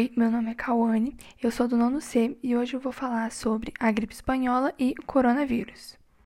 Oi, meu nome é Cauane, eu sou do nono C e hoje eu vou falar sobre a gripe espanhola e o coronavírus.